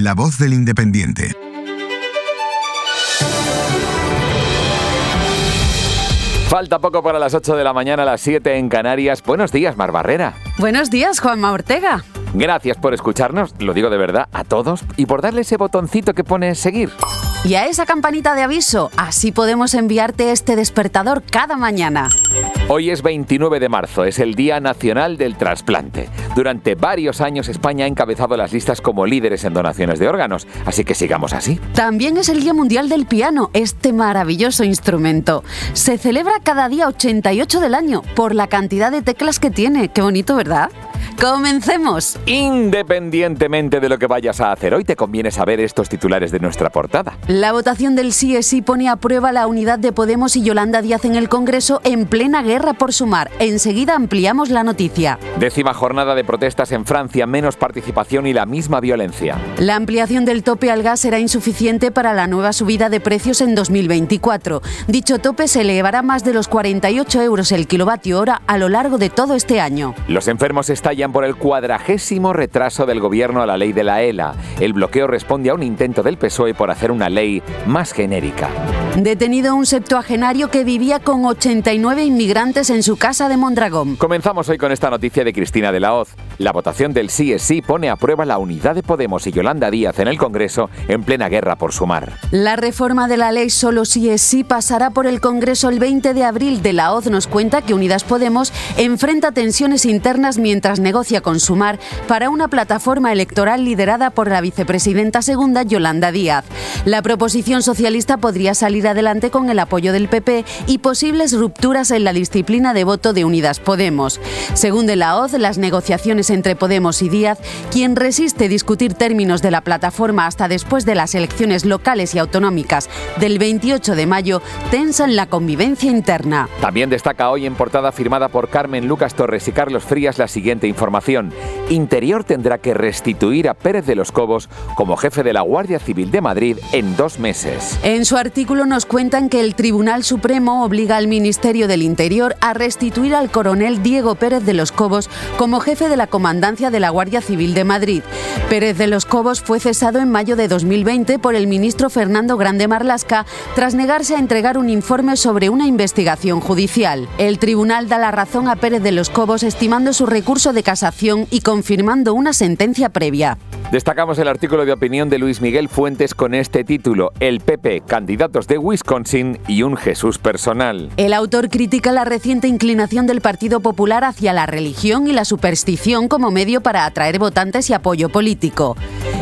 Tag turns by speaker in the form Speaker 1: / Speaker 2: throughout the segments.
Speaker 1: La voz del independiente.
Speaker 2: Falta poco para las 8 de la mañana, a las 7 en Canarias. Buenos días, Mar Barrera.
Speaker 3: Buenos días, Juanma Ortega.
Speaker 2: Gracias por escucharnos, lo digo de verdad, a todos, y por darle ese botoncito que pone seguir.
Speaker 3: Y a esa campanita de aviso, así podemos enviarte este despertador cada mañana.
Speaker 2: Hoy es 29 de marzo, es el Día Nacional del Trasplante. Durante varios años España ha encabezado las listas como líderes en donaciones de órganos, así que sigamos así.
Speaker 3: También es el Día Mundial del Piano, este maravilloso instrumento. Se celebra cada día 88 del año por la cantidad de teclas que tiene. Qué bonito, ¿verdad? ¡Comencemos!
Speaker 2: Independientemente de lo que vayas a hacer hoy, te conviene saber estos titulares de nuestra portada.
Speaker 3: La votación del sí es sí pone a prueba la unidad de Podemos y Yolanda Díaz en el Congreso en plena guerra por sumar. Enseguida ampliamos la noticia.
Speaker 2: Décima jornada de protestas en Francia, menos participación y la misma violencia.
Speaker 3: La ampliación del tope al gas será insuficiente para la nueva subida de precios en 2024. Dicho tope se elevará más de los 48 euros el kilovatio hora a lo largo de todo este año.
Speaker 2: Los enfermos estallan por el cuadragésimo retraso del gobierno a la ley de la ELA. El bloqueo responde a un intento del PSOE por hacer una ley más genérica.
Speaker 3: Detenido un septuagenario que vivía con 89 inmigrantes en su casa de Mondragón.
Speaker 2: Comenzamos hoy con esta noticia de Cristina de la Hoz. La votación del sí es sí pone a prueba la unidad de Podemos y Yolanda Díaz en el Congreso en plena guerra por sumar.
Speaker 3: La reforma de la ley solo sí es sí pasará por el Congreso el 20 de abril. De la Hoz nos cuenta que Unidas Podemos enfrenta tensiones internas mientras negocia con Sumar para una plataforma electoral liderada por la vicepresidenta segunda Yolanda Díaz. La proposición socialista podría salir adelante con el apoyo del PP y posibles rupturas en la disciplina de voto de Unidas Podemos. Según de la OZ, las negociaciones entre Podemos y Díaz, quien resiste discutir términos de la plataforma hasta después de las elecciones locales y autonómicas del 28 de mayo, tensan la convivencia interna.
Speaker 2: También destaca hoy en portada firmada por Carmen Lucas Torres y Carlos Frías la siguiente información. Interior tendrá que restituir a Pérez de los Cobos como jefe de la Guardia Civil de Madrid en dos meses.
Speaker 3: En su artículo nos cuentan que el Tribunal Supremo obliga al Ministerio del Interior a restituir al coronel Diego Pérez de los Cobos como jefe de la comandancia de la Guardia Civil de Madrid. Pérez de los Cobos fue cesado en mayo de 2020 por el ministro Fernando Grande Marlasca tras negarse a entregar un informe sobre una investigación judicial. El tribunal da la razón a Pérez de los Cobos estimando su recurso de casación y confirmando una sentencia previa.
Speaker 2: Destacamos el artículo de opinión de Luis Miguel Fuentes con este título, El PP, candidatos de Wisconsin y un Jesús personal.
Speaker 3: El autor critica la reciente inclinación del Partido Popular hacia la religión y la superstición como medio para atraer votantes y apoyo político.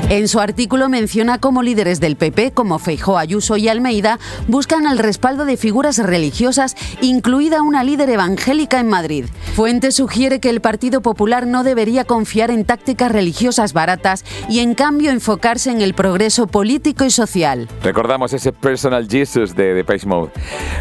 Speaker 3: En su artículo menciona cómo líderes del PP, como Feijó, Ayuso y Almeida, buscan el respaldo de figuras religiosas, incluida una líder evangélica en Madrid. Fuentes sugiere que el Partido Popular no debería confiar en tácticas religiosas baratas y en cambio enfocarse en el progreso político y social.
Speaker 2: Recordamos ese Personal Jesus de Depeche Mode.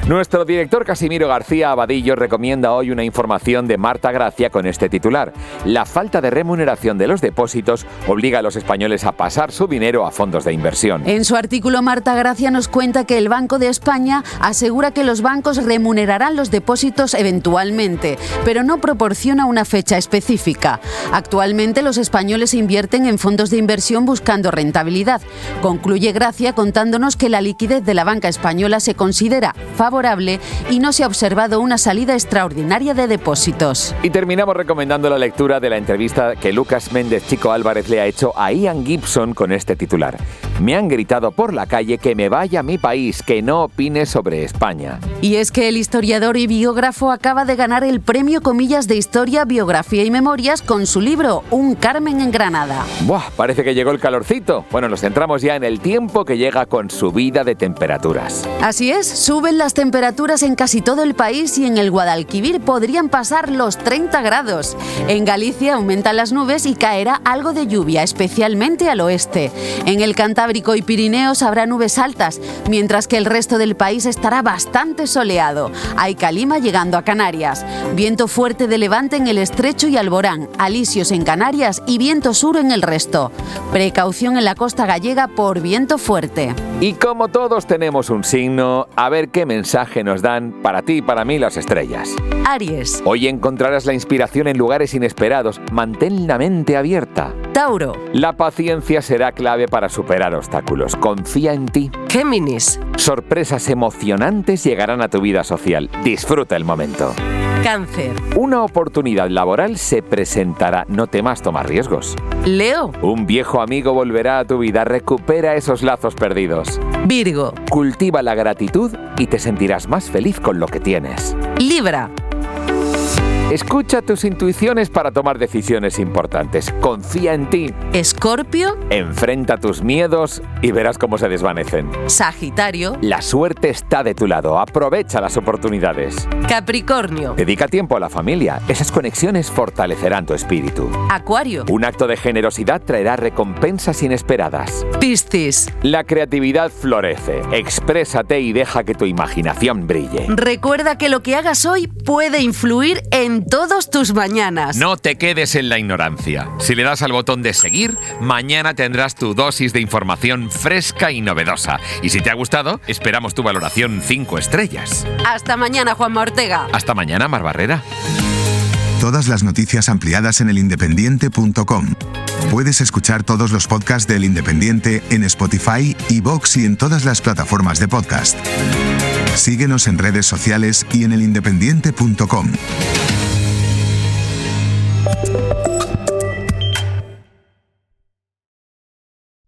Speaker 2: Nuestro director Casimiro García Abadillo recomienda hoy una información de Marta Gracia con este titular. La falta de remuneración de los depósitos obliga a los españoles a pasar su dinero a fondos de inversión.
Speaker 3: En su artículo Marta Gracia nos cuenta que el Banco de España asegura que los bancos remunerarán los depósitos eventualmente, pero no proporciona una fecha específica. Actualmente los españoles invierten en fondos de inversión buscando rentabilidad. Concluye Gracia contándonos que la liquidez de la banca española se considera favorable y no se ha observado una salida extraordinaria de depósitos.
Speaker 2: Y terminamos recomendando la lectura de la entrevista que Lucas Méndez Chico Álvarez le ha hecho a Ian Gibson con este titular. Me han gritado por la calle que me vaya a mi país, que no opine sobre España.
Speaker 3: Y es que el historiador y biógrafo acaba de ganar el premio Comillas de Historia, Biografía y Memorias con su libro Un Carmen en Granada.
Speaker 2: Buah, parece que llegó el calorcito. Bueno, nos centramos ya en el tiempo que llega con subida de temperaturas.
Speaker 3: Así es, suben las temperaturas en casi todo el país y en el Guadalquivir podrían pasar los 30 grados. En Galicia aumentan las nubes y caerá algo de lluvia, especialmente al oeste. En el Cantábrico y Pirineos habrá nubes altas, mientras que el resto del país estará bastante soleado. Hay calima llegando a Canarias. Viento fuerte de levante en el estrecho y Alborán, alisios en Canarias y viento sur en el resto. Precaución en la costa gallega por viento fuerte.
Speaker 2: Y como todos tenemos un signo, a ver qué mensaje nos dan para ti y para mí las estrellas.
Speaker 3: Aries.
Speaker 2: Hoy encontrarás la inspiración en lugares inesperados. Mantén la mente abierta.
Speaker 3: Tauro.
Speaker 2: La paciencia será clave para superar obstáculos. Confía en ti.
Speaker 3: Géminis.
Speaker 2: Sorpresas emocionantes llegarán a tu vida social. Disfruta el momento.
Speaker 3: Cáncer.
Speaker 2: Una oportunidad laboral se presentará. No temas tomar riesgos.
Speaker 3: Leo.
Speaker 2: Un viejo amigo volverá a tu vida. Recupera esos lazos perdidos.
Speaker 3: Virgo.
Speaker 2: Cultiva la gratitud y te sentirás más feliz con lo que tienes.
Speaker 3: Libra.
Speaker 2: Escucha tus intuiciones para tomar decisiones importantes. Confía en ti.
Speaker 3: Escorpio.
Speaker 2: Enfrenta tus miedos y verás cómo se desvanecen.
Speaker 3: Sagitario.
Speaker 2: La suerte está de tu lado. Aprovecha las oportunidades.
Speaker 3: Capricornio.
Speaker 2: Dedica tiempo a la familia. Esas conexiones fortalecerán tu espíritu.
Speaker 3: Acuario.
Speaker 2: Un acto de generosidad traerá recompensas inesperadas.
Speaker 3: Piscis.
Speaker 2: La creatividad florece. Exprésate y deja que tu imaginación brille.
Speaker 3: Recuerda que lo que hagas hoy puede influir en todos tus mañanas.
Speaker 2: No te quedes en la ignorancia. Si le das al botón de seguir, mañana tendrás tu dosis de información fresca y novedosa. Y si te ha gustado, esperamos tu valoración 5 estrellas.
Speaker 3: Hasta mañana, Juanma Ortega.
Speaker 2: Hasta mañana, Mar Barrera.
Speaker 1: Todas las noticias ampliadas en elindependiente.com. Puedes escuchar todos los podcasts del Independiente en Spotify, iVoox y en todas las plataformas de podcast. Síguenos en redes sociales y en elindependiente.com.